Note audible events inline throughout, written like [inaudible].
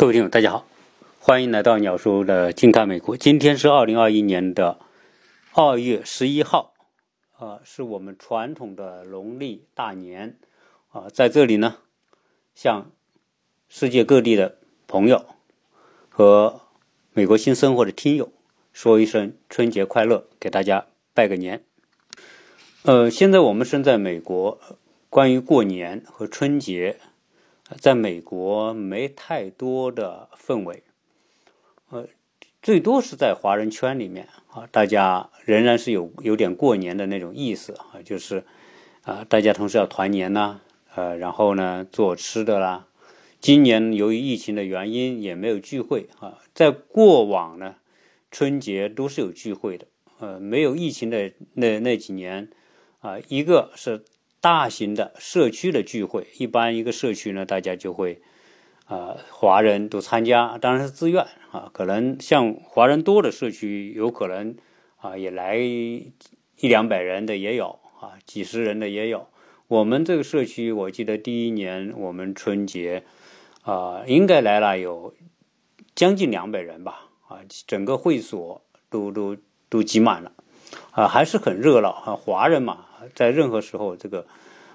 各位听友，大家好，欢迎来到鸟叔的金看美国。今天是二零二一年的二月十一号，啊，是我们传统的农历大年，啊，在这里呢，向世界各地的朋友和美国新生活的听友说一声春节快乐，给大家拜个年。呃，现在我们身在美国，关于过年和春节。在美国没太多的氛围，呃，最多是在华人圈里面啊，大家仍然是有有点过年的那种意思啊，就是啊，大家同时要团年呐，呃，然后呢做吃的啦。今年由于疫情的原因也没有聚会啊，在过往呢春节都是有聚会的，呃，没有疫情的那那几年啊，一个是。大型的社区的聚会，一般一个社区呢，大家就会，啊，华人都参加，当然是自愿啊。可能像华人多的社区，有可能啊也来一两百人的也有啊，几十人的也有。我们这个社区，我记得第一年我们春节啊，应该来了有将近两百人吧，啊，整个会所都都都挤满了，啊，还是很热闹啊，华人嘛。在任何时候，这个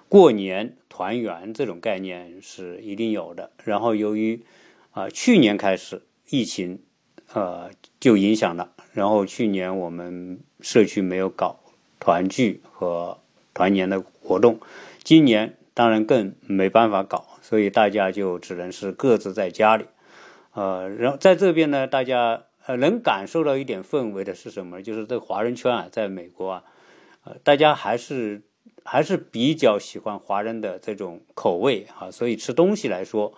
过年团圆这种概念是一定有的。然后由于啊去年开始疫情，呃就影响了。然后去年我们社区没有搞团聚和团年的活动，今年当然更没办法搞，所以大家就只能是各自在家里。呃，然后在这边呢，大家呃能感受到一点氛围的是什么呢？就是这华人圈啊，在美国啊。呃，大家还是还是比较喜欢华人的这种口味啊，所以吃东西来说，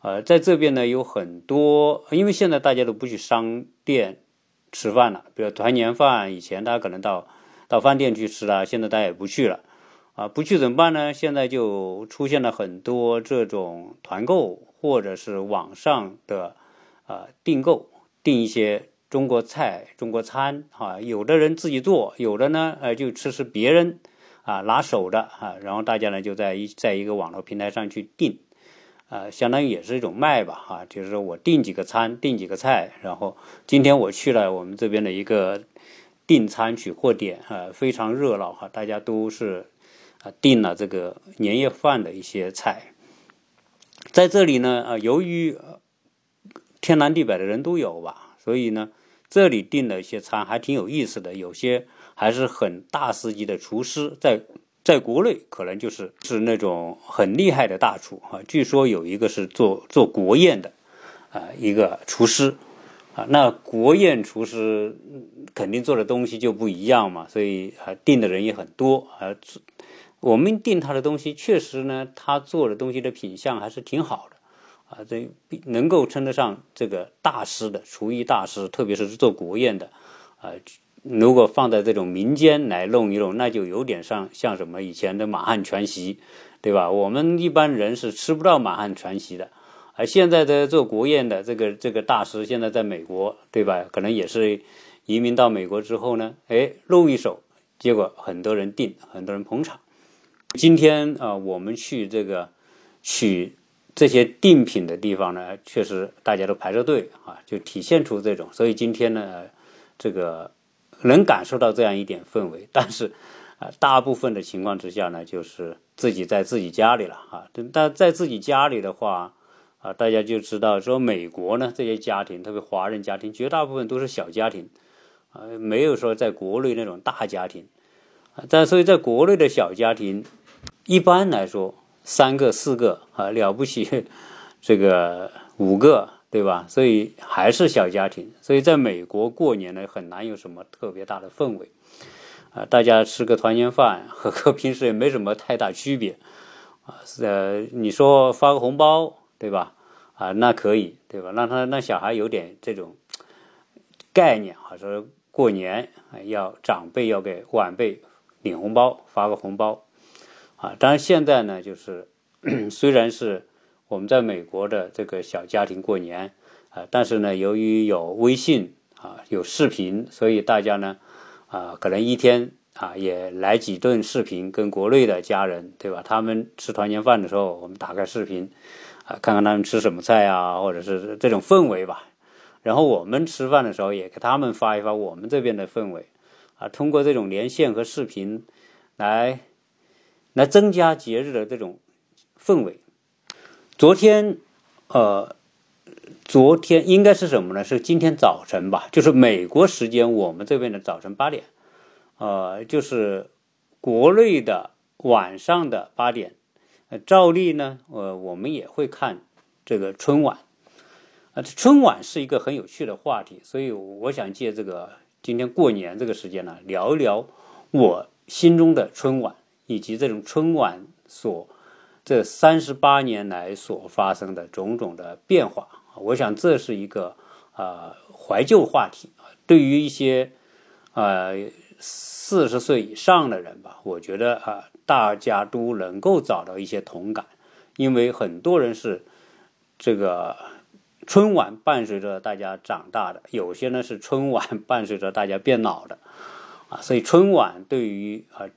呃，在这边呢有很多，因为现在大家都不去商店吃饭了，比如团年饭，以前大家可能到到饭店去吃了，现在大家也不去了，啊，不去怎么办呢？现在就出现了很多这种团购或者是网上的啊订购，订一些。中国菜、中国餐，啊，有的人自己做，有的呢，呃，就吃吃别人啊拿手的啊，然后大家呢就在一在一个网络平台上去订，啊，相当于也是一种卖吧，哈，就是说我订几个餐，订几个菜，然后今天我去了我们这边的一个订餐取货点，啊，非常热闹哈，大家都是啊订了这个年夜饭的一些菜，在这里呢，啊，由于天南地北的人都有吧，所以呢。这里订的一些餐还挺有意思的，有些还是很大师级的厨师，在在国内可能就是是那种很厉害的大厨啊。据说有一个是做做国宴的啊，一个厨师啊。那国宴厨师肯定做的东西就不一样嘛，所以啊订的人也很多啊。我们订他的东西，确实呢，他做的东西的品相还是挺好的。啊，这能够称得上这个大师的厨艺大师，特别是做国宴的，啊，如果放在这种民间来弄一弄，那就有点像像什么以前的满汉全席，对吧？我们一般人是吃不到满汉全席的，而现在的做国宴的这个这个大师，现在在美国，对吧？可能也是移民到美国之后呢，哎，露一手，结果很多人订，很多人捧场。今天啊，我们去这个取。这些订品的地方呢，确实大家都排着队啊，就体现出这种。所以今天呢，这个能感受到这样一点氛围。[laughs] 但是啊，大部分的情况之下呢，就是自己在自己家里了啊。但在自己家里的话啊，大家就知道说，美国呢这些家庭，特别华人家庭，绝大部分都是小家庭啊，没有说在国内那种大家庭啊。但所以在国内的小家庭，一般来说。三个四个啊，了不起，这个五个对吧？所以还是小家庭。所以在美国过年呢，很难有什么特别大的氛围啊。大家吃个团圆饭，和平时也没什么太大区别啊。呃，你说发个红包对吧？啊，那可以对吧？让他让小孩有点这种概念啊，说过年要长辈要给晚辈领红包，发个红包。啊，当然现在呢，就是 [clears throat] 虽然是我们在美国的这个小家庭过年啊，但是呢，由于有微信啊，有视频，所以大家呢啊，可能一天啊也来几顿视频，跟国内的家人对吧？他们吃团年饭的时候，我们打开视频啊，看看他们吃什么菜啊，或者是这种氛围吧。然后我们吃饭的时候也给他们发一发我们这边的氛围，啊，通过这种连线和视频来来增加节日的这种氛围。昨天，呃，昨天应该是什么呢？是今天早晨吧？就是美国时间我们这边的早晨八点，呃，就是国内的晚上的八点。照例呢，呃，我们也会看这个春晚。啊，春晚是一个很有趣的话题，所以我想借这个今天过年这个时间呢，聊一聊我心中的春晚，以及这种春晚所这三十八年来所发生的种种的变化。我想这是一个啊怀旧话题对于一些呃四十岁以上的人吧，我觉得啊大家都能够找到一些同感，因为很多人是这个。春晚伴随着大家长大的，有些呢是春晚伴随着大家变老的，啊，所以春晚对于啊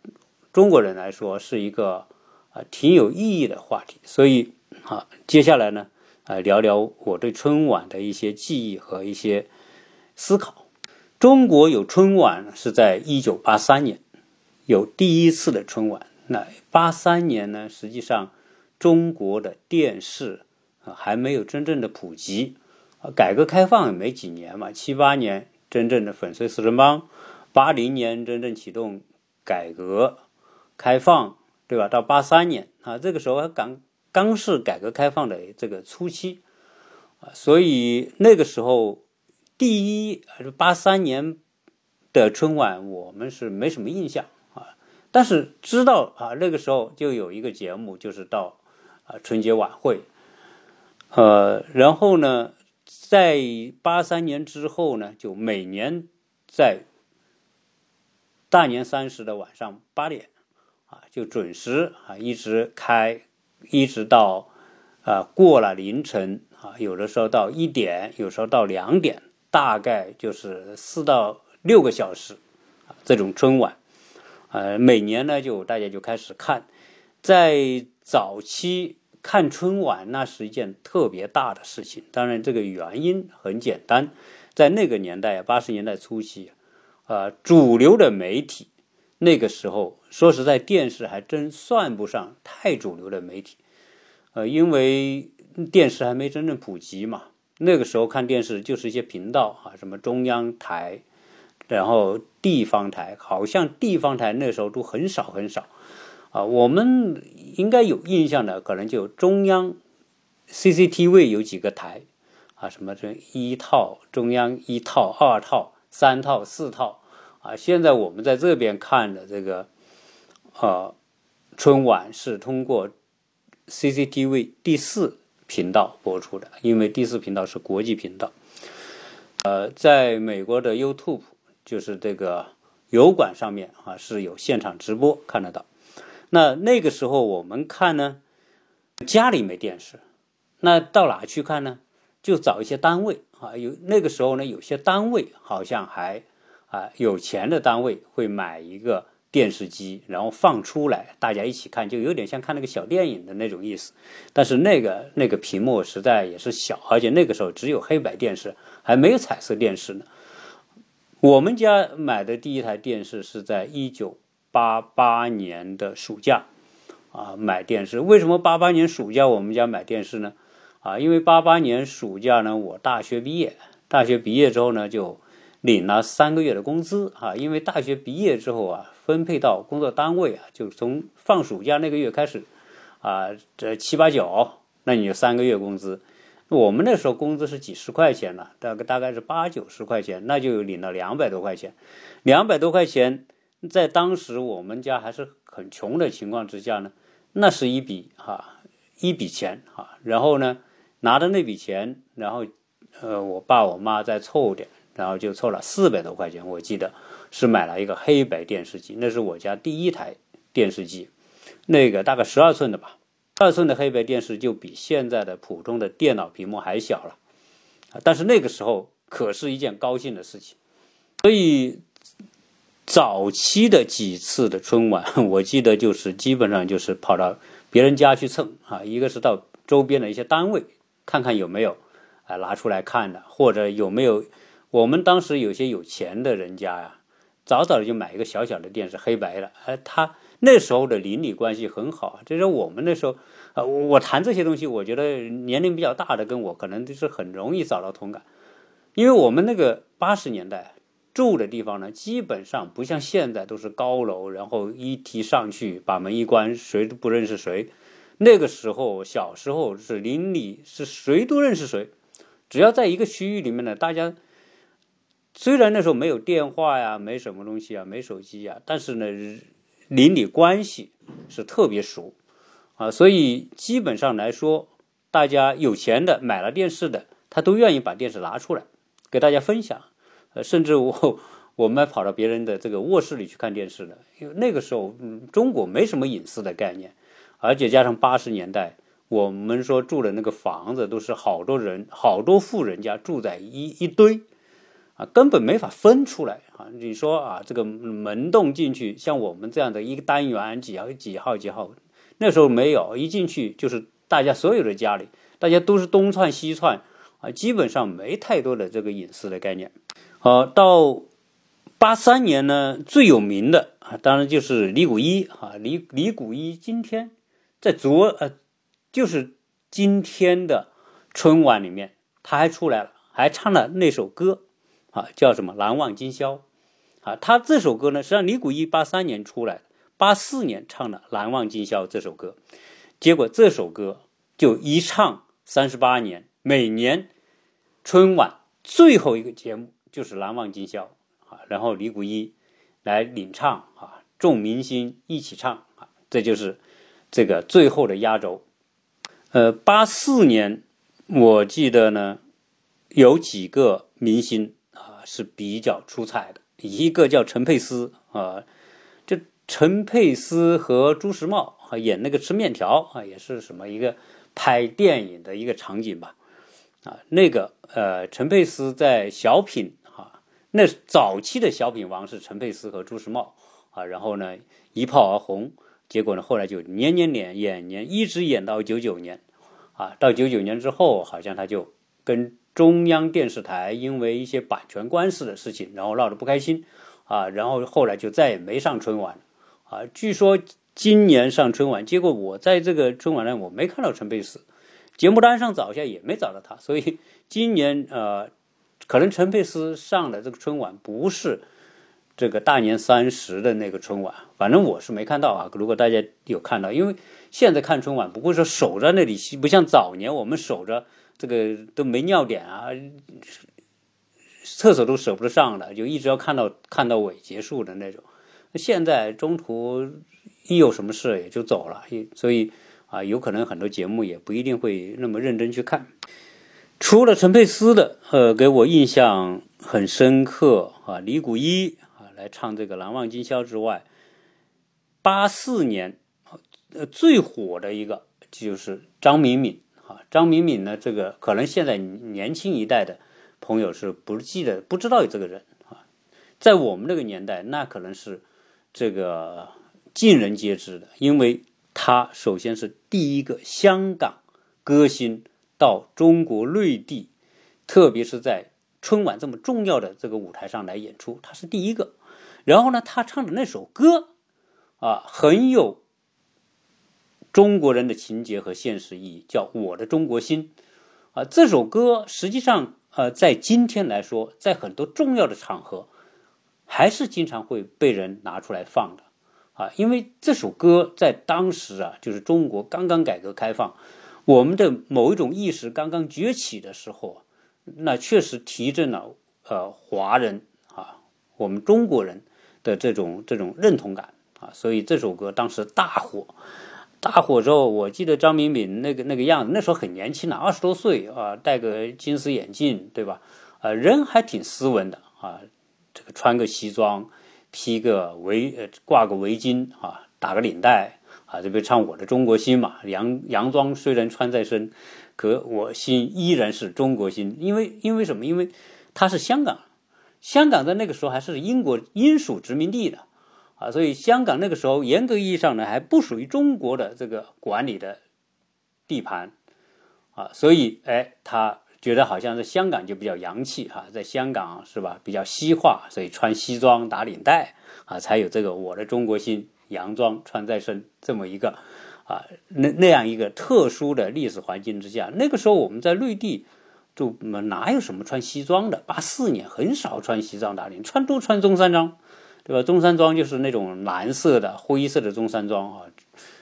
中国人来说是一个啊挺有意义的话题。所以啊，接下来呢，啊聊聊我对春晚的一些记忆和一些思考。中国有春晚是在一九八三年有第一次的春晚。那八三年呢，实际上中国的电视啊。还没有真正的普及，改革开放也没几年嘛，七八年真正的粉碎四人帮，八零年真正启动改革开放，对吧？到八三年啊，这个时候刚刚是改革开放的这个初期，啊，所以那个时候第一八三年的春晚我们是没什么印象啊，但是知道啊，那个时候就有一个节目，就是到啊春节晚会。呃，然后呢，在八三年之后呢，就每年在大年三十的晚上八点啊，就准时啊，一直开，一直到啊过了凌晨啊，有的时候到一点，有时候到两点，大概就是四到六个小时啊，这种春晚，呃，每年呢就大家就开始看，在早期。看春晚那是一件特别大的事情，当然这个原因很简单，在那个年代八十年代初期，啊，主流的媒体那个时候说实在，电视还真算不上太主流的媒体，呃，因为电视还没真正普及嘛。那个时候看电视就是一些频道啊，什么中央台，然后地方台，好像地方台那时候都很少很少。啊，我们应该有印象的，可能就中央 CCTV 有几个台，啊，什么这一套中央一套、二套、三套、四套，啊，现在我们在这边看的这个，呃，春晚是通过 CCTV 第四频道播出的，因为第四频道是国际频道，呃，在美国的 YouTube 就是这个油管上面啊是有现场直播看得到。那那个时候我们看呢，家里没电视，那到哪去看呢？就找一些单位啊，有那个时候呢，有些单位好像还啊有钱的单位会买一个电视机，然后放出来，大家一起看，就有点像看那个小电影的那种意思。但是那个那个屏幕实在也是小，而且那个时候只有黑白电视，还没有彩色电视呢。我们家买的第一台电视是在一九。八八年的暑假，啊，买电视。为什么八八年暑假我们家买电视呢？啊，因为八八年暑假呢，我大学毕业，大学毕业之后呢，就领了三个月的工资啊。因为大学毕业之后啊，分配到工作单位啊，就从放暑假那个月开始，啊，这七八九，那你就三个月工资。我们那时候工资是几十块钱呢，大概大概是八九十块钱，那就领了两百多块钱，两百多块钱。在当时我们家还是很穷的情况之下呢，那是一笔哈一笔钱哈，然后呢拿着那笔钱，然后呃我爸我妈再凑点，然后就凑了四百多块钱，我记得是买了一个黑白电视机，那是我家第一台电视机，那个大概十二寸的吧，二寸的黑白电视就比现在的普通的电脑屏幕还小了，但是那个时候可是一件高兴的事情，所以。早期的几次的春晚，[laughs] 我记得就是基本上就是跑到别人家去蹭啊，一个是到周边的一些单位，看看有没有啊拿出来看的，或者有没有我们当时有些有钱的人家呀，早早的就买一个小小的电视，黑白的，哎，他那时候的邻里关系很好，就是我们那时候呃，我谈这些东西，我觉得年龄比较大的跟我可能就是很容易找到同感，因为我们那个八十年代。住的地方呢，基本上不像现在都是高楼，然后一提上去，把门一关，谁都不认识谁。那个时候，小时候是邻里是谁都认识谁，只要在一个区域里面呢，大家虽然那时候没有电话呀，没什么东西啊，没手机呀，但是呢，邻里关系是特别熟啊，所以基本上来说，大家有钱的买了电视的，他都愿意把电视拿出来给大家分享。呃，甚至我 [laughs] 我们还跑到别人的这个卧室里去看电视的，因为那个时候，中国没什么隐私的概念，而且加上八十年代，我们说住的那个房子都是好多人、好多户人家住在一一堆，啊，根本没法分出来啊。你说啊，这个门洞进去，像我们这样的一个单元几号几号几号，那时候没有，一进去就是大家所有的家里，大家都是东窜西窜啊，基本上没太多的这个隐私的概念。好，到八三年呢，最有名的啊，当然就是李谷一啊，李李谷一今天在昨呃，就是今天的春晚里面，他还出来了，还唱了那首歌啊，叫什么《难忘今宵》啊。他这首歌呢，实际上李谷一八三年出来的，八四年唱的《难忘今宵》这首歌，结果这首歌就一唱三十八年，每年春晚最后一个节目。就是难忘今宵啊，然后李谷一来领唱啊，众明星一起唱啊，这就是这个最后的压轴。呃，八四年我记得呢，有几个明星是比较出彩的，一个叫陈佩斯啊，这陈佩斯和朱时茂啊演那个吃面条啊，也是什么一个拍电影的一个场景吧啊，那个呃陈佩斯在小品啊。那早期的小品王是陈佩斯和朱时茂啊，然后呢一炮而红，结果呢后来就年年演演年，一直演到九九年，啊，到九九年之后，好像他就跟中央电视台因为一些版权官司的事情，然后闹得不开心，啊，然后后来就再也没上春晚，啊，据说今年上春晚，结果我在这个春晚上我没看到陈佩斯，节目单上找一下也没找到他，所以今年呃。可能陈佩斯上的这个春晚不是这个大年三十的那个春晚，反正我是没看到啊。如果大家有看到，因为现在看春晚不会说守在那里，不像早年我们守着这个都没尿点啊，厕所都舍不得上的，就一直要看到看到尾结束的那种。现在中途一有什么事也就走了，所以啊，有可能很多节目也不一定会那么认真去看。除了陈佩斯的，呃，给我印象很深刻啊，李谷一啊来唱这个《难忘今宵》之外，八四年呃最火的一个就是张敏敏啊，张敏敏呢，这个可能现在年轻一代的朋友是不记得不知道有这个人啊，在我们那个年代，那可能是这个尽人皆知的，因为他首先是第一个香港歌星。到中国内地，特别是在春晚这么重要的这个舞台上来演出，他是第一个。然后呢，他唱的那首歌啊，很有中国人的情节和现实意义，叫《我的中国心》啊。这首歌实际上呃，在今天来说，在很多重要的场合，还是经常会被人拿出来放的啊。因为这首歌在当时啊，就是中国刚刚改革开放。我们的某一种意识刚刚崛起的时候，那确实提振了呃华人啊，我们中国人的这种这种认同感啊，所以这首歌当时大火，大火之后，我记得张明敏那个那个样子，那时候很年轻了，二十多岁啊，戴个金丝眼镜，对吧？啊，人还挺斯文的啊，这个穿个西装，披个围呃挂个围巾啊，打个领带。啊，这边唱我的中国心嘛，洋洋装虽然穿在身，可我心依然是中国心。因为因为什么？因为他是香港，香港在那个时候还是英国英属殖民地的啊，所以香港那个时候严格意义上呢还不属于中国的这个管理的地盘啊，所以哎，他觉得好像是香港就比较洋气哈，在香港是吧，比较西化，所以穿西装打领带啊，才有这个我的中国心，洋装穿在身这么一个啊，那那样一个特殊的历史环境之下，那个时候我们在内地就哪有什么穿西装的？八四年很少穿西装打领，穿都穿中山装，对吧？中山装就是那种蓝色的、灰色的中山装啊。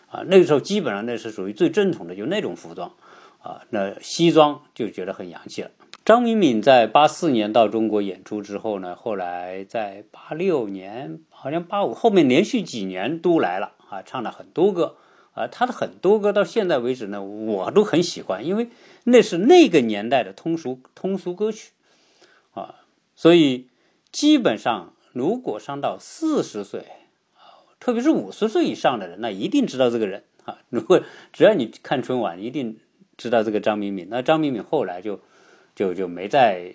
啊，那个时候基本上那是属于最正统的，就那种服装，啊，那西装就觉得很洋气了。张敏敏在八四年到中国演出之后呢，后来在八六年，好像八五后面连续几年都来了啊，唱了很多歌，啊，他的很多歌到现在为止呢，我都很喜欢，因为那是那个年代的通俗通俗歌曲，啊，所以基本上如果上到四十岁。啊特别是五十岁以上的人，那一定知道这个人啊。如果只要你看春晚，一定知道这个张敏敏。那张敏敏后来就就就没在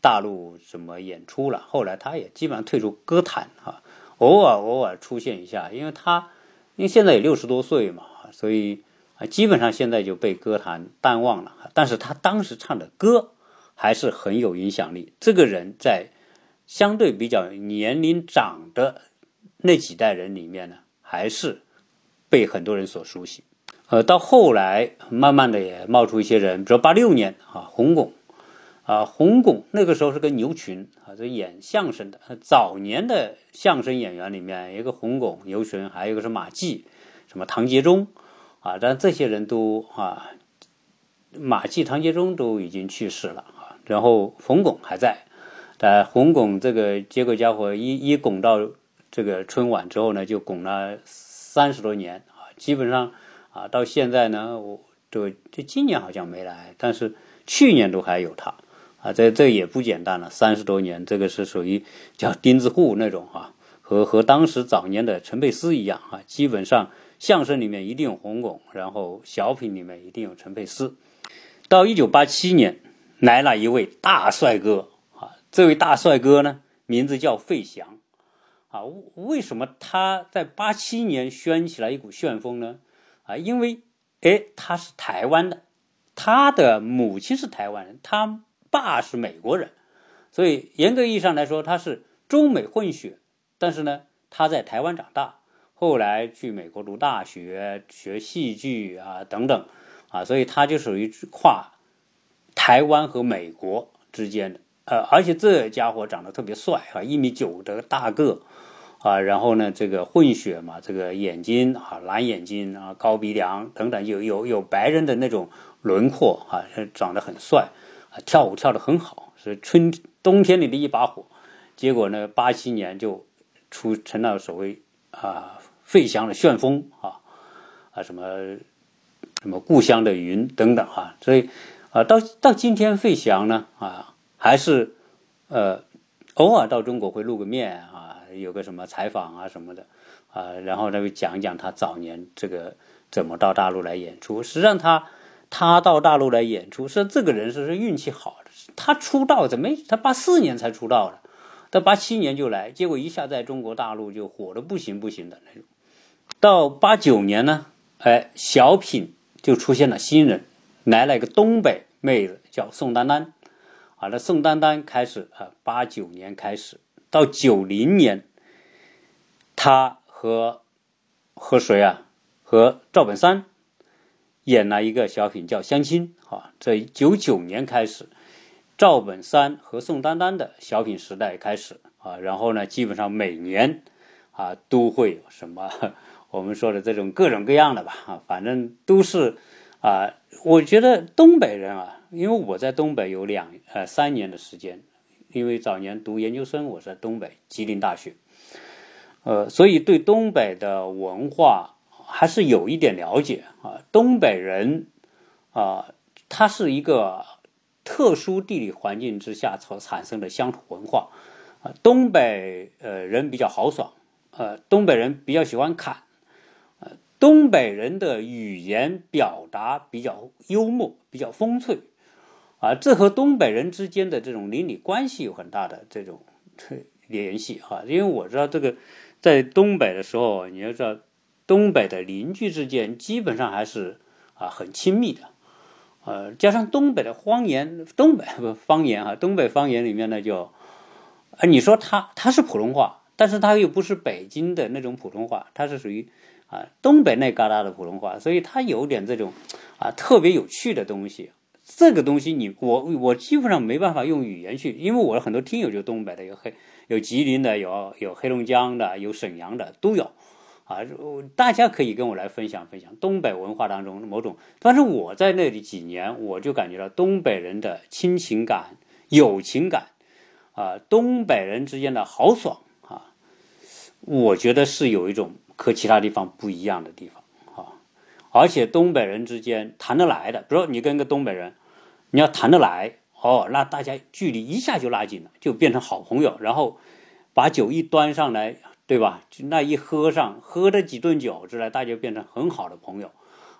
大陆什么演出了，后来他也基本上退出歌坛哈，偶尔偶尔出现一下，因为他因为现在也六十多岁嘛，所以啊，基本上现在就被歌坛淡忘了。但是他当时唱的歌还是很有影响力。这个人在相对比较年龄长的。那几代人里面呢，还是被很多人所熟悉。呃，到后来慢慢的也冒出一些人，比如八六年啊，洪巩啊，洪巩那个时候是跟牛群啊，这演相声的。早年的相声演员里面，一个洪巩、牛群，还有一个是马季，什么唐杰忠啊，但这些人都啊，马季、唐杰忠都已经去世了啊，然后洪巩还在。呃，红拱这个接个家伙一一拱到。这个春晚之后呢，就拱了三十多年啊，基本上啊，到现在呢，我这这今年好像没来，但是去年都还有他啊，这这也不简单了，三十多年，这个是属于叫 [laughs] 钉子户那种啊，和和当时早年的陈佩斯一样啊，基本上相声里面一定有红拱，然后小品里面一定有陈佩斯。到一九八七年来了一位大帅哥，这位大帅哥呢，名字叫费翔。啊，为什么他在八七年掀起来一股旋风呢？啊，因为，哎，他是台湾的，他的母亲是台湾人，他爸是美国人，所以严格意义上来说，他是中美混血。但是呢，他在台湾长大，后来去美国读大学，学戏剧啊等等，啊，所以他就属于跨台湾和美国之间的。呃，而且这家伙长得特别帅啊，一米九的大个。啊，然后呢，这个混血嘛，这个眼睛啊，蓝眼睛啊，高鼻梁等等，有有有白人的那种轮廓啊，长得很帅啊，跳舞跳得很好，是春冬天里的一把火。结果呢，八七年就出成了所谓啊费翔的旋风啊啊什么什么故乡的云等等啊，所以啊到到今天费翔呢啊还是呃偶尔到中国会露个面啊。有个什么采访啊什么的，啊，然后那个讲讲他早年这个怎么到大陆来演出。实际上他他到大陆来演出，是这个人是是运气好。他出道怎么他八四年才出道的，他八七年就来，结果一下在中国大陆就火的不行不行的那种。到八九年呢，哎，小品就出现了新人，来了一个东北妹子叫宋丹丹，啊，那宋丹丹开始啊，八九年开始。到九零年，他和和谁啊？和赵本山演了一个小品叫《相亲》啊。这九九年开始，赵本山和宋丹丹的小品时代开始啊。然后呢，基本上每年啊都会有什么 [laughs] 我们说的这种各种各样的吧啊，反正都是啊。我觉得东北人啊，因为我在东北有两呃三年的时间。因为早年读研究生，我在东北吉林大学，呃，所以对东北的文化还是有一点了解啊。东北人啊，他是一个特殊地理环境之下所产生的乡土文化啊。东北呃人比较豪爽，呃，东北人比较喜欢侃，呃，东北人的语言表达比较幽默，比较风趣。啊，这和东北人之间的这种邻里关系有很大的这种 [laughs] 联系啊，因为我知道这个在东北的时候，你要知道东北的邻居之间基本上还是啊很亲密的呃，加上东北的方言，东北不方言啊，东北方言里面呢就，啊，你说它它是普通话，但是它又不是北京的那种普通话，它是属于啊东北那旮旯的普通话，所以它有点这种啊特别有趣的东西。这个东西你我我基本上没办法用语言去，因为我的很多听友就东北的，有黑有吉林的，有有黑龙江的，有沈阳的都有，啊，大家可以跟我来分享分享东北文化当中某种。但是我在那里几年，我就感觉到东北人的亲情感、友情感，啊，东北人之间的豪爽啊，我觉得是有一种和其他地方不一样的地方。而且东北人之间谈得来的，比如说你跟个东北人，你要谈得来哦，那大家距离一下就拉近了，就变成好朋友。然后把酒一端上来，对吧？那一喝上，喝了几顿酒之类，大家变成很好的朋友。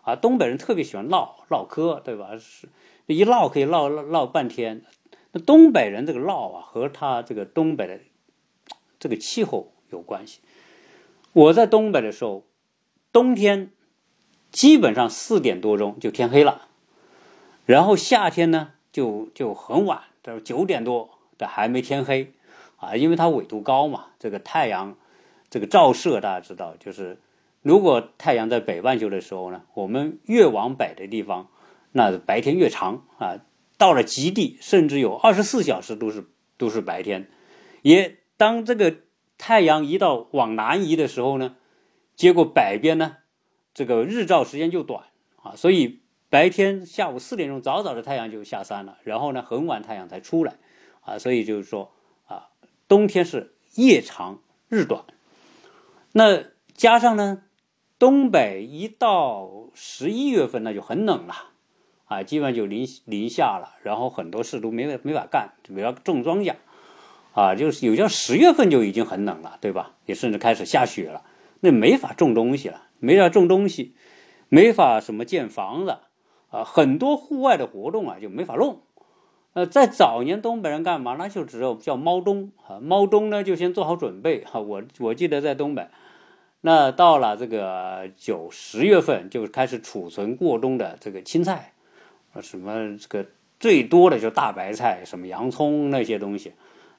啊，东北人特别喜欢唠唠嗑，对吧？是一唠可以唠唠唠半天。那东北人这个唠啊，和他这个东北的这个气候有关系。我在东北的时候，冬天。基本上四点多钟就天黑了，然后夏天呢就就很晚，到九点多的还没天黑，啊，因为它纬度高嘛，这个太阳这个照射大家知道，就是如果太阳在北半球的时候呢，我们越往北的地方，那白天越长啊，到了极地甚至有二十四小时都是都是白天，也当这个太阳移到往南移的时候呢，结果北边呢。这个日照时间就短啊，所以白天下午四点钟早早的太阳就下山了，然后呢很晚太阳才出来，啊，所以就是说啊，冬天是夜长日短，那加上呢，东北一到十一月份那就很冷了，啊，基本上就零零下了，然后很多事都没没法干，比如种庄稼，啊，就是有叫十月份就已经很冷了，对吧？也甚至开始下雪了，那没法种东西了。没法种东西，没法什么建房子啊，很多户外的活动啊就没法弄。呃，在早年东北人干嘛？那就只有叫猫冬啊，猫冬呢就先做好准备哈。我我记得在东北，那到了这个九十月份就开始储存过冬的这个青菜，啊，什么这个最多的就大白菜，什么洋葱那些东西。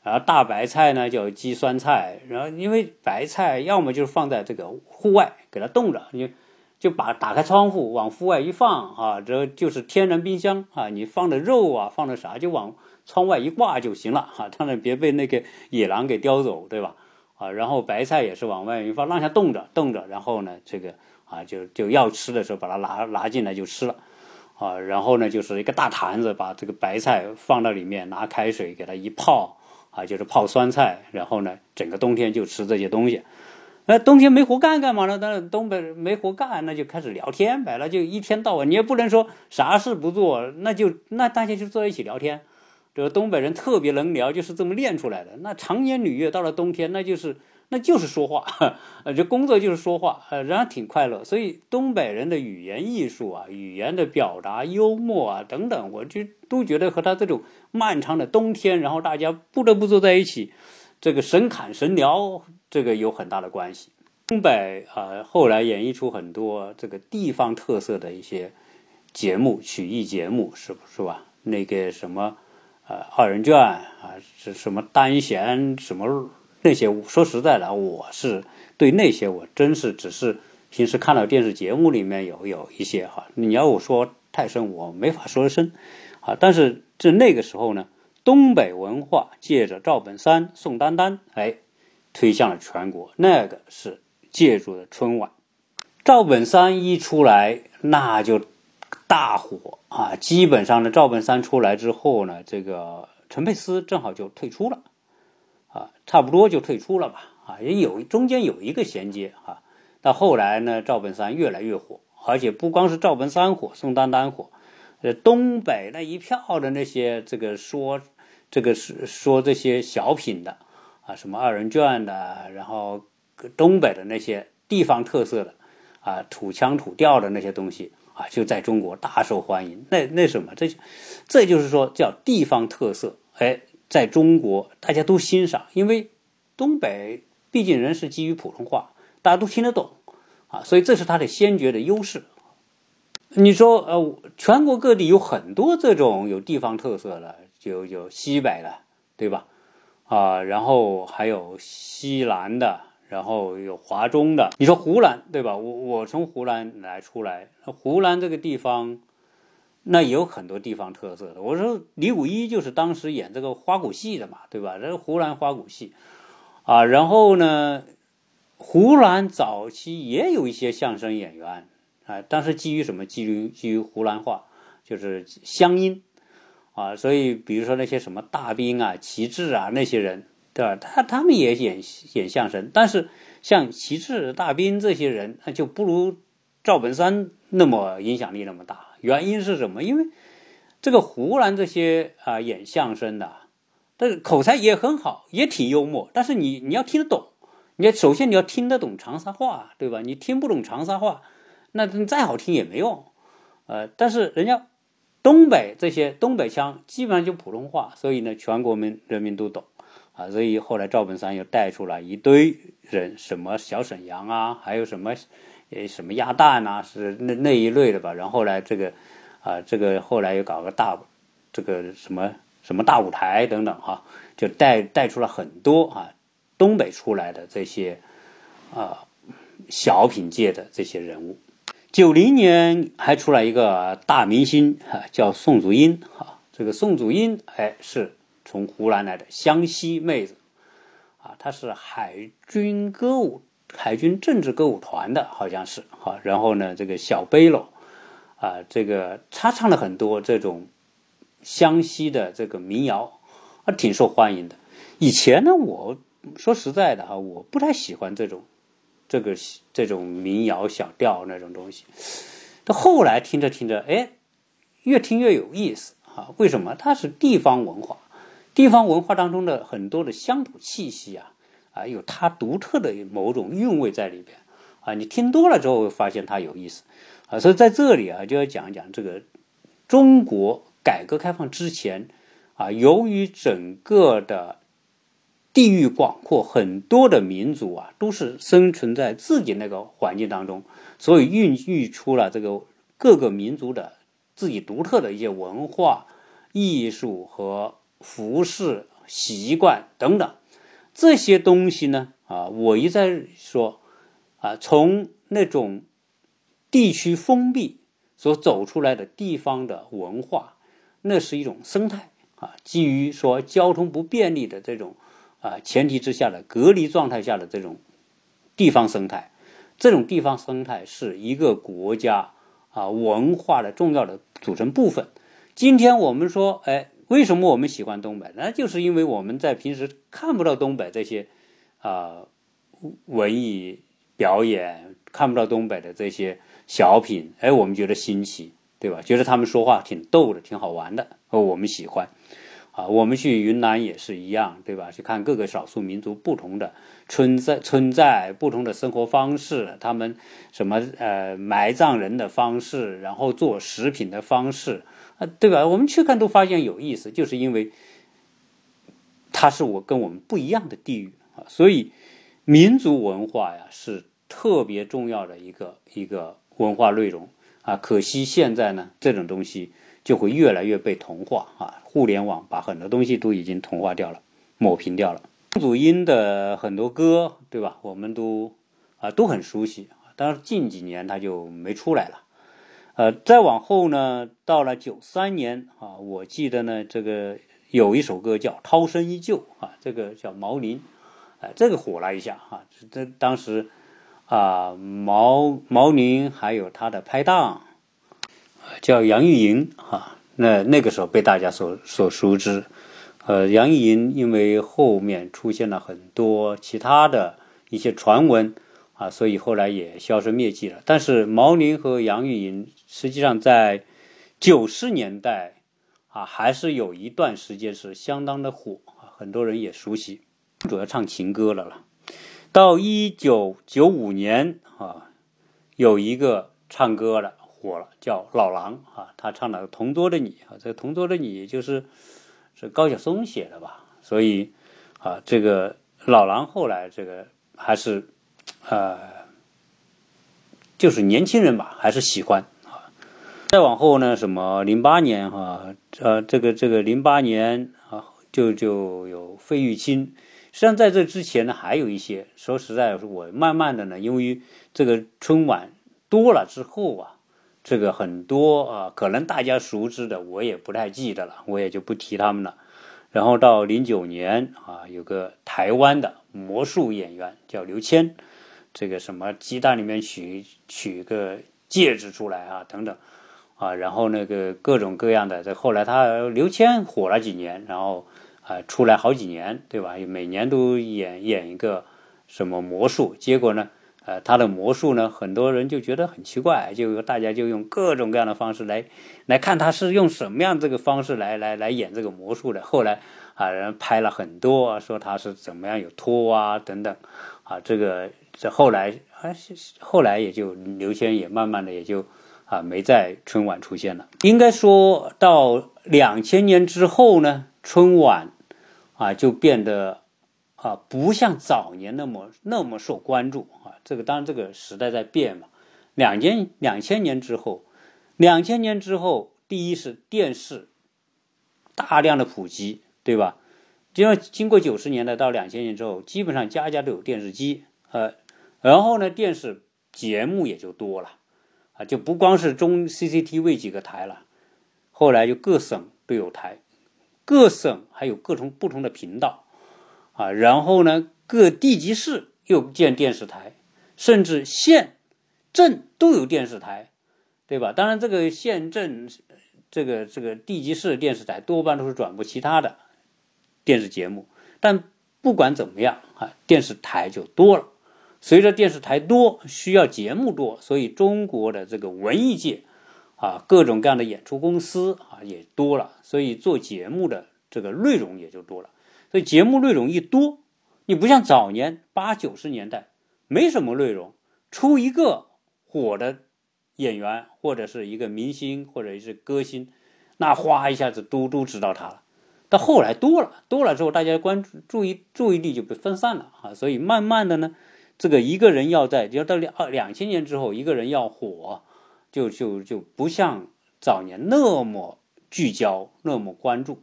然后大白菜呢叫鸡酸菜，然后因为白菜要么就是放在这个户外给它冻着，你就把打开窗户往户外一放啊，这就是天然冰箱啊，你放的肉啊放的啥就往窗外一挂就行了哈，当然别被那个野狼给叼走，对吧？啊，然后白菜也是往外一放，让它冻着冻着，然后呢这个啊就就要吃的时候把它拿拿进来就吃了，啊，然后呢就是一个大坛子把这个白菜放到里面，拿开水给它一泡。啊，就是泡酸菜，然后呢，整个冬天就吃这些东西。那冬天没活干干嘛呢？那东北没活干，那就开始聊天呗。那就一天到晚，你也不能说啥事不做，那就那大家就坐在一起聊天。这个东北人特别能聊，就是这么练出来的。那长年累月到了冬天，那就是。那就是说话，[laughs] 呃，这工作就是说话，呃，然后挺快乐。所以东北人的语言艺术啊，语言的表达、幽默啊等等，我就都觉得和他这种漫长的冬天，然后大家不得不坐在一起，这个神侃神聊，这个有很大的关系。东北啊，后来演绎出很多这个地方特色的一些节目、曲艺节目，是不是吧？那个什么，呃，二人转啊，是什么单弦什么。那些说实在的，我是对那些我真是只是平时看到电视节目里面有有一些哈，你要我说太深，我没法说深啊。但是这那个时候呢，东北文化借着赵本山、宋丹丹，哎，推向了全国。那个是借助的春晚，赵本山一出来，那就大火啊。基本上呢，赵本山出来之后呢，这个陈佩斯正好就退出了。啊，差不多就退出了吧。啊，也有中间有一个衔接啊。到后来呢，赵本山越来越火，而且不光是赵本山火，宋丹丹火，呃，东北那一票的那些这个说这个是说这些小品的啊，什么二人转的，然后东北的那些地方特色的啊，土腔土调的那些东西啊，就在中国大受欢迎。那那什么，这这就是说叫地方特色，哎。在中国，大家都欣赏，因为东北毕竟人是基于普通话，大家都听得懂啊，所以这是它的先决的优势。你说呃，全国各地有很多这种有地方特色的，就有西北的，对吧？啊，然后还有西南的，然后有华中的。你说湖南，对吧？我我从湖南来出来，湖南这个地方，那也有很多地方特色的。我说李谷一就是当时演这个花鼓戏的嘛，对吧？这是湖南花鼓戏啊。然后呢，湖南早期也有一些相声演员。啊，当时基于什么？基于基于湖南话，就是乡音，啊，所以比如说那些什么大兵啊、旗帜啊那些人，对吧？他他们也演演相声，但是像旗帜、大兵这些人，那就不如赵本山那么影响力那么大。原因是什么？因为这个湖南这些啊演相声的，但是口才也很好，也挺幽默，但是你你要听得懂，你要首先你要听得懂长沙话，对吧？你听不懂长沙话。那再好听也没用，呃，但是人家东北这些东北腔基本上就普通话，所以呢，全国民人民都懂啊。所以后来赵本山又带出来一堆人，什么小沈阳啊，还有什么呃什么鸭蛋啊，是那那一类的吧。然后来这个啊，这个后来又搞个大这个什么什么大舞台等等哈，就带带出了很多啊东北出来的这些啊小品界的这些人物。九零年还出来一个大明星哈，叫宋祖英哈。这个宋祖英哎，是从湖南来的湘西妹子啊，她是海军歌舞、海军政治歌舞团的，好像是哈。然后呢，这个小背篓啊，这个他唱了很多这种湘西的这个民谣啊，挺受欢迎的。以前呢，我说实在的哈，我不太喜欢这种。这个这种民谣小调那种东西，到后来听着听着，哎，越听越有意思啊！为什么？它是地方文化，地方文化当中的很多的乡土气息啊，啊，有它独特的某种韵味在里边啊！你听多了之后，会发现它有意思啊！所以在这里啊，就要讲一讲这个中国改革开放之前啊，由于整个的。地域广阔，很多的民族啊，都是生存在自己那个环境当中，所以孕育出了这个各个民族的自己独特的一些文化、艺术和服饰习惯等等这些东西呢。啊，我一再说，啊，从那种地区封闭所走出来的地方的文化，那是一种生态啊，基于说交通不便利的这种。啊，前提之下的隔离状态下的这种地方生态，这种地方生态是一个国家啊文化的重要的组成部分。今天我们说，哎，为什么我们喜欢东北？那就是因为我们在平时看不到东北这些啊文艺表演，看不到东北的这些小品，哎，我们觉得新奇，对吧？觉得他们说话挺逗的，挺好玩的，哦，我们喜欢。啊，我们去云南也是一样，对吧？去看各个少数民族不同的村在村寨不同的生活方式，他们什么呃埋葬人的方式，然后做食品的方式，啊，对吧？我们去看都发现有意思，就是因为它是我跟我们不一样的地域啊，所以民族文化呀是特别重要的一个一个文化内容啊。可惜现在呢，这种东西。就会越来越被同化啊！互联网把很多东西都已经同化掉了，抹平掉了。宋祖英的很多歌，对吧？我们都啊都很熟悉。但是近几年他就没出来了。呃，再往后呢，到了九三年啊，我记得呢，这个有一首歌叫《涛声依旧》啊，这个叫毛宁，哎，这个火了一下啊。这当时啊，毛毛宁还有他的拍档。叫杨钰莹哈，那那个时候被大家所所熟知，呃，杨钰莹因为后面出现了很多其他的一些传闻啊，所以后来也销声灭迹了。但是毛宁和杨钰莹实际上在九十年代啊，还是有一段时间是相当的火啊，很多人也熟悉，主要唱情歌了了。到一九九五年啊，有一个唱歌的。火了，叫老狼啊，他唱的《同桌的你》啊，这个《同桌的你》就是是高晓松写的吧？所以啊，这个老狼后来这个还是呃，就是年轻人吧，还是喜欢啊。再往后呢，什么零八年哈，呃，这个这个零八年啊，就就有费玉清。实际上在这之前呢，还有一些。说实在，我慢慢的呢，因为这个春晚多了之后啊，这个很多啊，可能大家熟知的我也不太记得了，我也就不提他们了。然后到零九年啊，有个台湾的魔术演员叫刘谦，这个什么鸡蛋里面取取个戒指出来啊，等等啊，然后那个各种各样的。这后来他刘谦火了几年，然后。啊，出来好几年，对吧？每年都演演一个什么魔术，结果呢，呃，他的魔术呢，很多人就觉得很奇怪，就大家就用各种各样的方式来来看他是用什么样这个方式来来来演这个魔术的。后来啊，人拍了很多，说他是怎么样有托啊等等，啊，这个这后来啊，后来也就刘谦也慢慢的也就啊没在春晚出现了。应该说到两千年之后呢，春晚。啊，就变得啊，不像早年那么那么受关注啊。这个当然，这个时代在变嘛。两千两千年之后，两千年之后，第一是电视大量的普及，对吧？因为经过九十年代到两千年之后，基本上家家都有电视机，呃，然后呢，电视节目也就多了啊，就不光是中 CCTV 几个台了，后来就各省都有台。各省还有各种不同的频道，啊，然后呢，各地级市又建电视台，甚至县、镇都有电视台，对吧？当然，这个县镇、这个这个地级市电视台多半都是转播其他的电视节目，但不管怎么样啊，电视台就多了。随着电视台多，需要节目多，所以中国的这个文艺界。啊，各种各样的演出公司啊也多了，所以做节目的这个内容也就多了。所以节目内容一多，你不像早年八九十年代没什么内容，出一个火的演员或者是一个明星或者是歌星，那哗一下子都都知道他了。到后来多了多了之后，大家关注注意注意力就被分散了啊，所以慢慢的呢，这个一个人要在要到两二两千年之后，一个人要火。就就就不像早年那么聚焦，那么关注，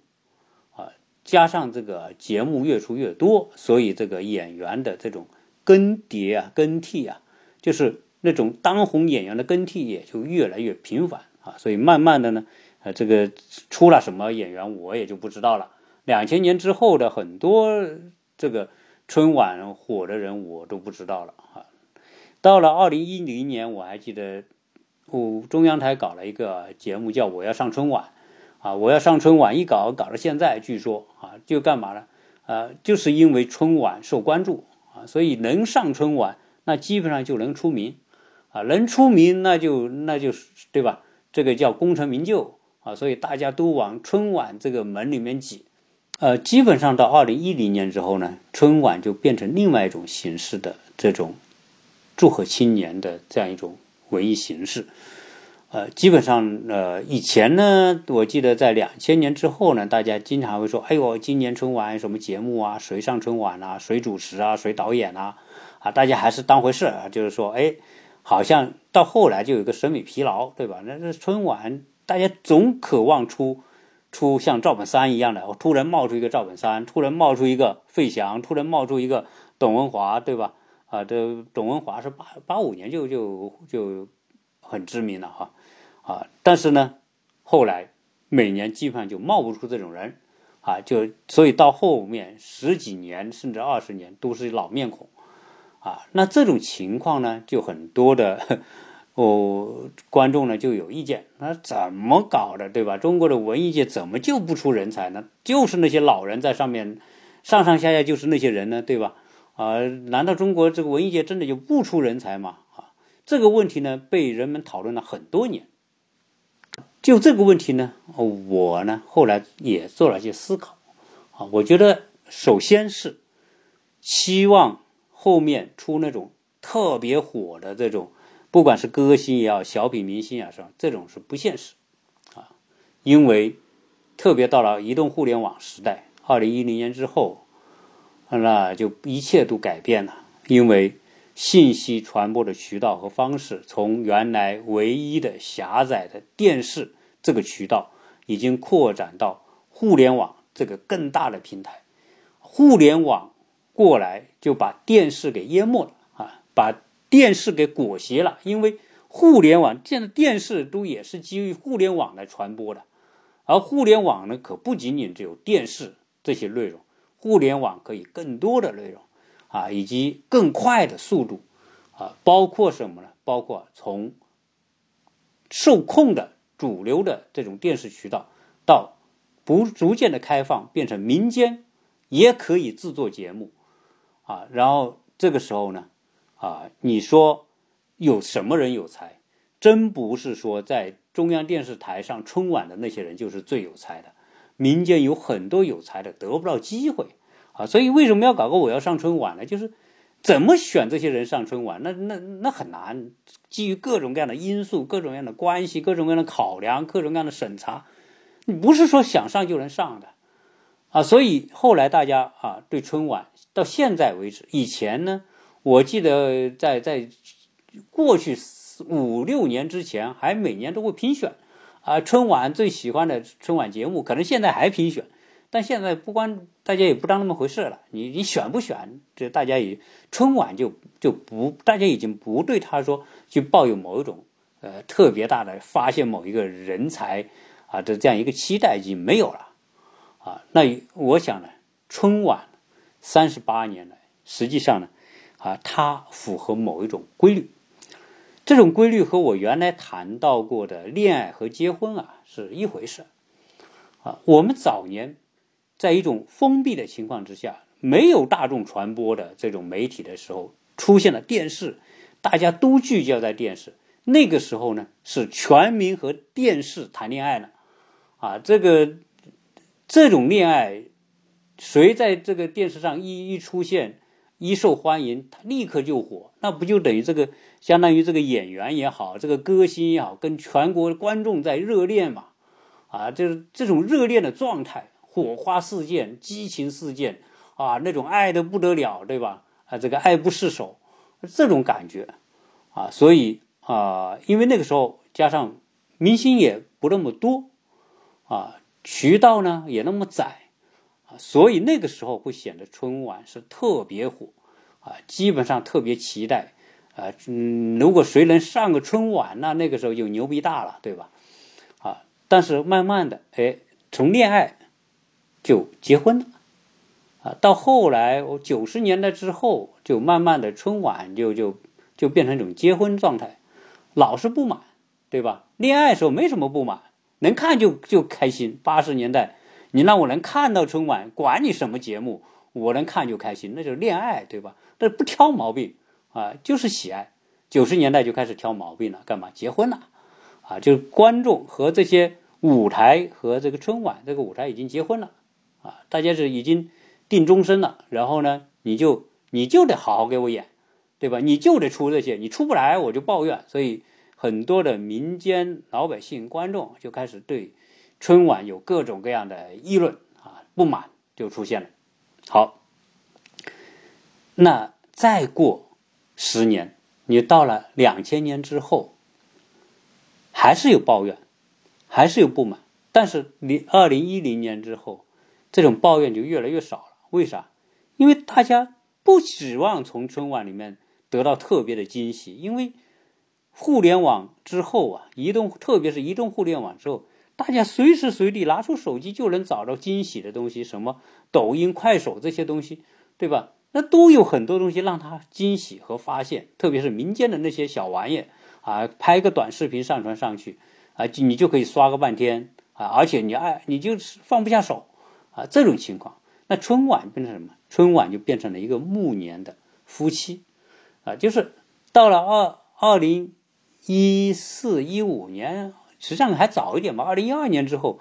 啊，加上这个节目越出越多，所以这个演员的这种更迭啊、更替啊，就是那种当红演员的更替也就越来越频繁啊，所以慢慢的呢，呃，这个出了什么演员我也就不知道了。两千年之后的很多这个春晚火的人我都不知道了啊。到了二零一零年，我还记得。哦，中央台搞了一个节目叫《我要上春晚》，啊，我要上春晚，一搞搞到现在，据说啊，就干嘛呢？呃，就是因为春晚受关注啊，所以能上春晚，那基本上就能出名，啊，能出名那就那就是对吧？这个叫功成名就啊，所以大家都往春晚这个门里面挤，呃，基本上到二零一零年之后呢，春晚就变成另外一种形式的这种祝贺青年的这样一种。文艺形式，呃，基本上，呃，以前呢，我记得在两千年之后呢，大家经常会说：“哎呦，今年春晚什么节目啊？谁上春晚啊？谁主持啊？谁导演啊？”啊，大家还是当回事啊，就是说，哎，好像到后来就有个审美疲劳，对吧？那这春晚，大家总渴望出出像赵本山一样的，突然冒出一个赵本山，突然冒出一个费翔，突然冒出一个董文华，对吧？啊，这董文华是八八五年就就就很知名了哈，啊，但是呢，后来每年基本上就冒不出这种人，啊，就所以到后面十几年甚至二十年都是老面孔，啊，那这种情况呢，就很多的哦观众呢就有意见，那怎么搞的，对吧？中国的文艺界怎么就不出人才呢？就是那些老人在上面上上下下就是那些人呢，对吧？啊，难道中国这个文艺界真的就不出人才吗？啊，这个问题呢，被人们讨论了很多年。就这个问题呢，我呢后来也做了一些思考。啊，我觉得首先是希望后面出那种特别火的这种，不管是歌星也好，小品明星也是吧，这种是不现实。啊，因为特别到了移动互联网时代，二零一零年之后。那就一切都改变了，因为信息传播的渠道和方式，从原来唯一的狭窄的电视这个渠道，已经扩展到互联网这个更大的平台。互联网过来就把电视给淹没了啊，把电视给裹挟了。因为互联网现在电视都也是基于互联网来传播的，而互联网呢，可不仅仅只有电视这些内容，互联网可以更多的内容。啊，以及更快的速度，啊，包括什么呢？包括从受控的主流的这种电视渠道，到不逐渐的开放，变成民间也可以制作节目，啊，然后这个时候呢，啊，你说有什么人有才？真不是说在中央电视台上春晚的那些人就是最有才的，民间有很多有才的得不到机会。啊，所以为什么要搞个我要上春晚呢？就是怎么选这些人上春晚？那那那很难，基于各种各样的因素、各种各样的关系、各种各样的考量、各种各样的审查，你不是说想上就能上的啊。所以后来大家啊，对春晚到现在为止，以前呢，我记得在在过去五六年之前，还每年都会评选啊，春晚最喜欢的春晚节目，可能现在还评选。但现在不光大家也不当那么回事了，你你选不选，这大家也春晚就就不，大家已经不对他说去抱有某一种呃特别大的发现某一个人才啊的这样一个期待已经没有了啊。那我想呢，春晚三十八年来，实际上呢啊，它符合某一种规律，这种规律和我原来谈到过的恋爱和结婚啊是一回事啊。我们早年。在一种封闭的情况之下，没有大众传播的这种媒体的时候，出现了电视，大家都聚焦在电视。那个时候呢，是全民和电视谈恋爱了，啊，这个这种恋爱，谁在这个电视上一一出现，一受欢迎，他立刻就火，那不就等于这个相当于这个演员也好，这个歌星也好，跟全国观众在热恋嘛，啊，就是这种热恋的状态。火花四溅，激情四溅，啊，那种爱的不得了，对吧？啊，这个爱不释手，这种感觉，啊，所以啊，因为那个时候加上明星也不那么多，啊，渠道呢也那么窄，所以那个时候会显得春晚是特别火，啊，基本上特别期待，啊，嗯，如果谁能上个春晚，那那个时候就牛逼大了，对吧？啊，但是慢慢的，哎，从恋爱。就结婚了，啊，到后来我九十年代之后，就慢慢的春晚就就就变成一种结婚状态，老是不满，对吧？恋爱时候没什么不满，能看就就开心。八十年代，你让我能看到春晚，管你什么节目，我能看就开心，那就是恋爱，对吧？但不挑毛病啊，就是喜爱。九十年代就开始挑毛病了，干嘛？结婚了，啊，就是观众和这些舞台和这个春晚这个舞台已经结婚了。啊，大家是已经定终身了，然后呢，你就你就得好好给我演，对吧？你就得出这些，你出不来我就抱怨。所以很多的民间老百姓、观众就开始对春晚有各种各样的议论啊，不满就出现了。好，那再过十年，你到了两千年之后，还是有抱怨，还是有不满，但是你二零一零年之后。这种抱怨就越来越少了，为啥？因为大家不指望从春晚里面得到特别的惊喜，因为互联网之后啊，移动特别是移动互联网之后，大家随时随地拿出手机就能找到惊喜的东西，什么抖音、快手这些东西，对吧？那都有很多东西让他惊喜和发现，特别是民间的那些小玩意啊，拍个短视频上传上去啊，你就可以刷个半天啊，而且你爱你就放不下手。啊，这种情况，那春晚变成什么？春晚就变成了一个暮年的夫妻，啊，就是到了二二零一四一五年，实际上还早一点吧。二零一二年之后，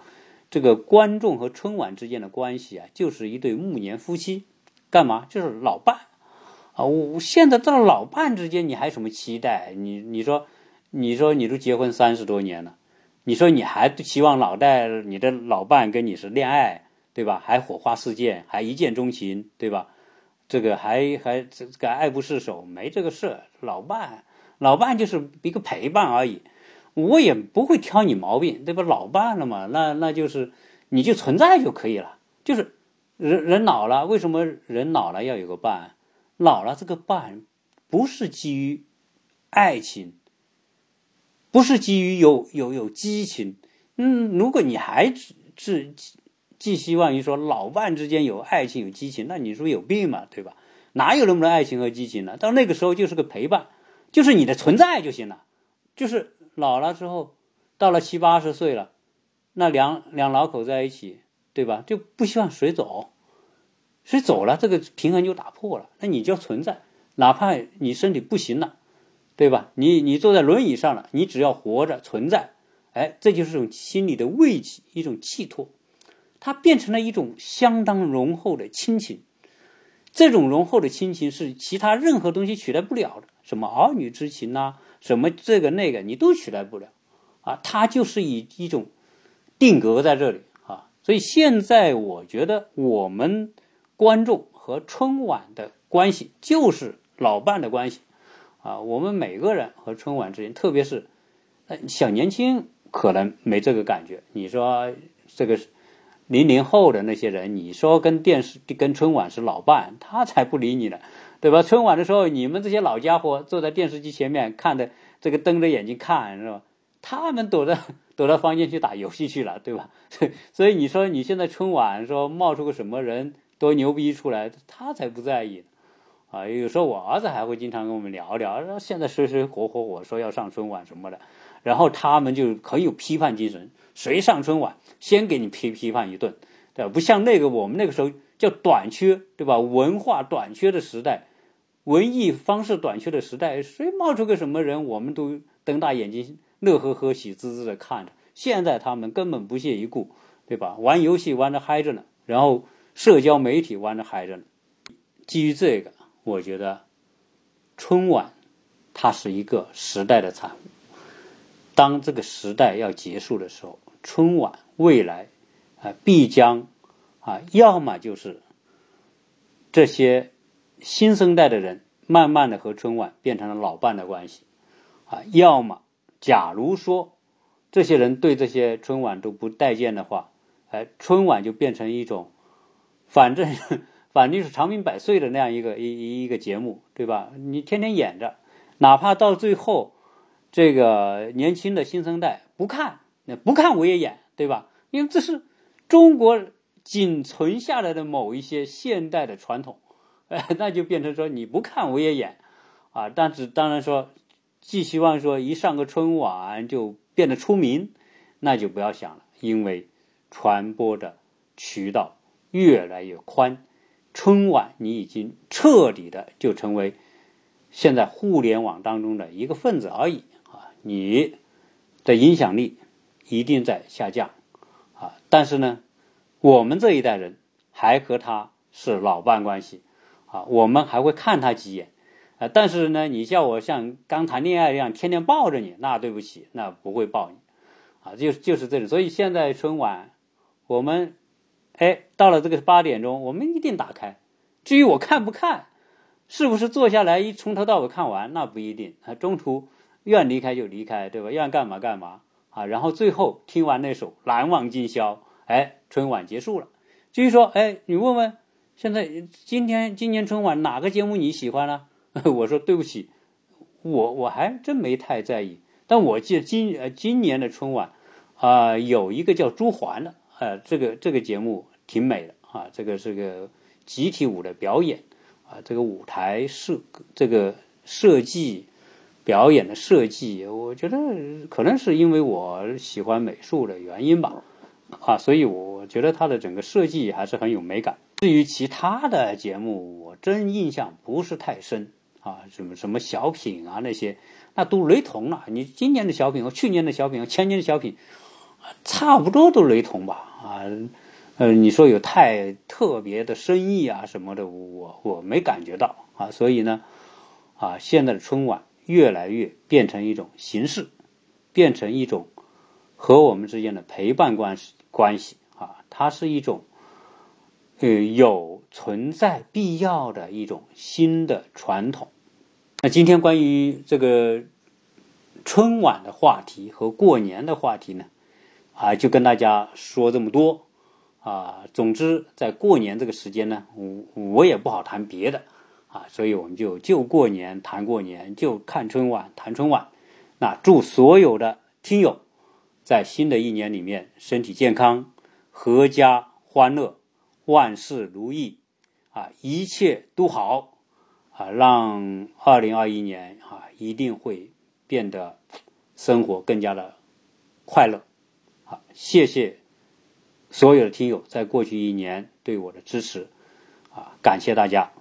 这个观众和春晚之间的关系啊，就是一对暮年夫妻，干嘛？就是老伴啊。我现在到老伴之间，你还有什么期待？你你说，你说你都结婚三十多年了，你说你还期望老带你的老伴跟你是恋爱？对吧？还火花四溅，还一见钟情，对吧？这个还还这个爱不释手，没这个事。老伴，老伴就是一个陪伴而已，我也不会挑你毛病，对吧？老伴了嘛，那那就是你就存在就可以了。就是人人老了，为什么人老了要有个伴？老了这个伴不是基于爱情，不是基于有有有激情。嗯，如果你还是寄希望于说老伴之间有爱情有激情，那你说有病嘛，对吧？哪有那么多爱情和激情呢？到那个时候就是个陪伴，就是你的存在就行了。就是老了之后，到了七八十岁了，那两两老口在一起，对吧？就不希望谁走，谁走了，这个平衡就打破了。那你就存在，哪怕你身体不行了，对吧？你你坐在轮椅上了，你只要活着存在，哎，这就是一种心理的慰藉，一种寄托，它变成了一种相当浓厚的亲情。这种浓厚的亲情是其他任何东西取代不了的，什么儿女之情呐，什么这个那个，你都取代不了，啊，它就是以一种定格在这里啊。所以现在我觉得我们观众和春晚的关系就是老伴的关系啊。我们每个人和春晚之间，特别是小年轻可能没这个感觉。你说这个。零零后的那些人，你说跟电视、跟春晚是老伴，他才不理你呢，对吧？春晚的时候，你们这些老家伙坐在电视机前面看的，这个瞪着眼睛看，是吧？他们躲着 [laughs] 躲到房间去打游戏去了，对吧？[laughs] 所以你说你现在春晚说冒出个什么人多牛逼出来，他才不在意啊！有时候我儿子还会经常跟我们聊聊，现在谁谁火火火说要上春晚什么的，然后他们就很有批判精神。谁上春晚，先给你批批判一顿，对吧？不像那个我们那个时候叫短缺，对吧？文化短缺的时代，文艺方式短缺的时代，谁冒出个什么人，我们都瞪大眼睛，乐呵呵、喜滋滋的看着。现在他们根本不屑一顾，对吧？玩游戏玩的嗨着呢，然后社交媒体玩的嗨着呢。基于这个，我觉得春晚它是一个时代的产物。当这个时代要结束的时候，春晚未来啊必将啊，要么就是这些新生代的人慢慢的和春晚变成了老伴的关系啊，要么假如说这些人对这些春晚都不待见的话，哎，春晚就变成一种反正 [laughs] 反正是长命百岁的那样一个一一一个节目，对吧？你天天演着，哪怕到最后。这个年轻的新生代不看，不看我也演，对吧？因为这是中国仅存下来的某一些现代的传统，呃，那就变成说你不看我也演，啊，但是当然说，寄希望说一上个春晚就变得出名，那就不要想了，因为传播的渠道越来越宽，春晚你已经彻底的就成为现在互联网当中的一个分子而已啊。你的影响力一定在下降啊！但是呢，我们这一代人还和他是老伴关系啊，我们还会看他几眼啊。但是呢，你叫我像刚谈恋爱一样天天抱着你，那对不起，那不会抱你啊。就就是这种，所以现在春晚我们哎到了这个八点钟，我们一定打开。至于我看不看，是不是坐下来一从头到尾看完，那不一定啊，中途。愿离开就离开，对吧？愿干嘛干嘛啊！然后最后听完那首《难忘今宵》，哎，春晚结束了。至于说，哎，你问问，现在今天今年春晚哪个节目你喜欢呢？[laughs] 我说对不起，我我还真没太在意。但我记得今呃今年的春晚啊，有一个叫朱环的，呃，这个这个节目挺美的啊，这个是个集体舞的表演啊，这个舞台设这个设计。表演的设计，我觉得可能是因为我喜欢美术的原因吧，啊，所以我觉得它的整个设计还是很有美感。至于其他的节目，我真印象不是太深啊，什么什么小品啊那些，那都雷同了。你今年的小品和去年的小品和前年的小品，差不多都雷同吧？啊，呃，你说有太特别的深意啊什么的，我我没感觉到啊。所以呢，啊，现在的春晚。越来越变成一种形式，变成一种和我们之间的陪伴关系关系啊，它是一种呃有存在必要的一种新的传统。那今天关于这个春晚的话题和过年的话题呢，啊，就跟大家说这么多啊。总之，在过年这个时间呢，我我也不好谈别的啊，所以我们就就过年谈过年，就看春晚谈春晚。那祝所有的听友在新的一年里面身体健康，阖家欢乐，万事如意啊，一切都好啊，让二零二一年啊一定会变得生活更加的快乐。好，谢谢所有的听友在过去一年对我的支持啊，感谢大家。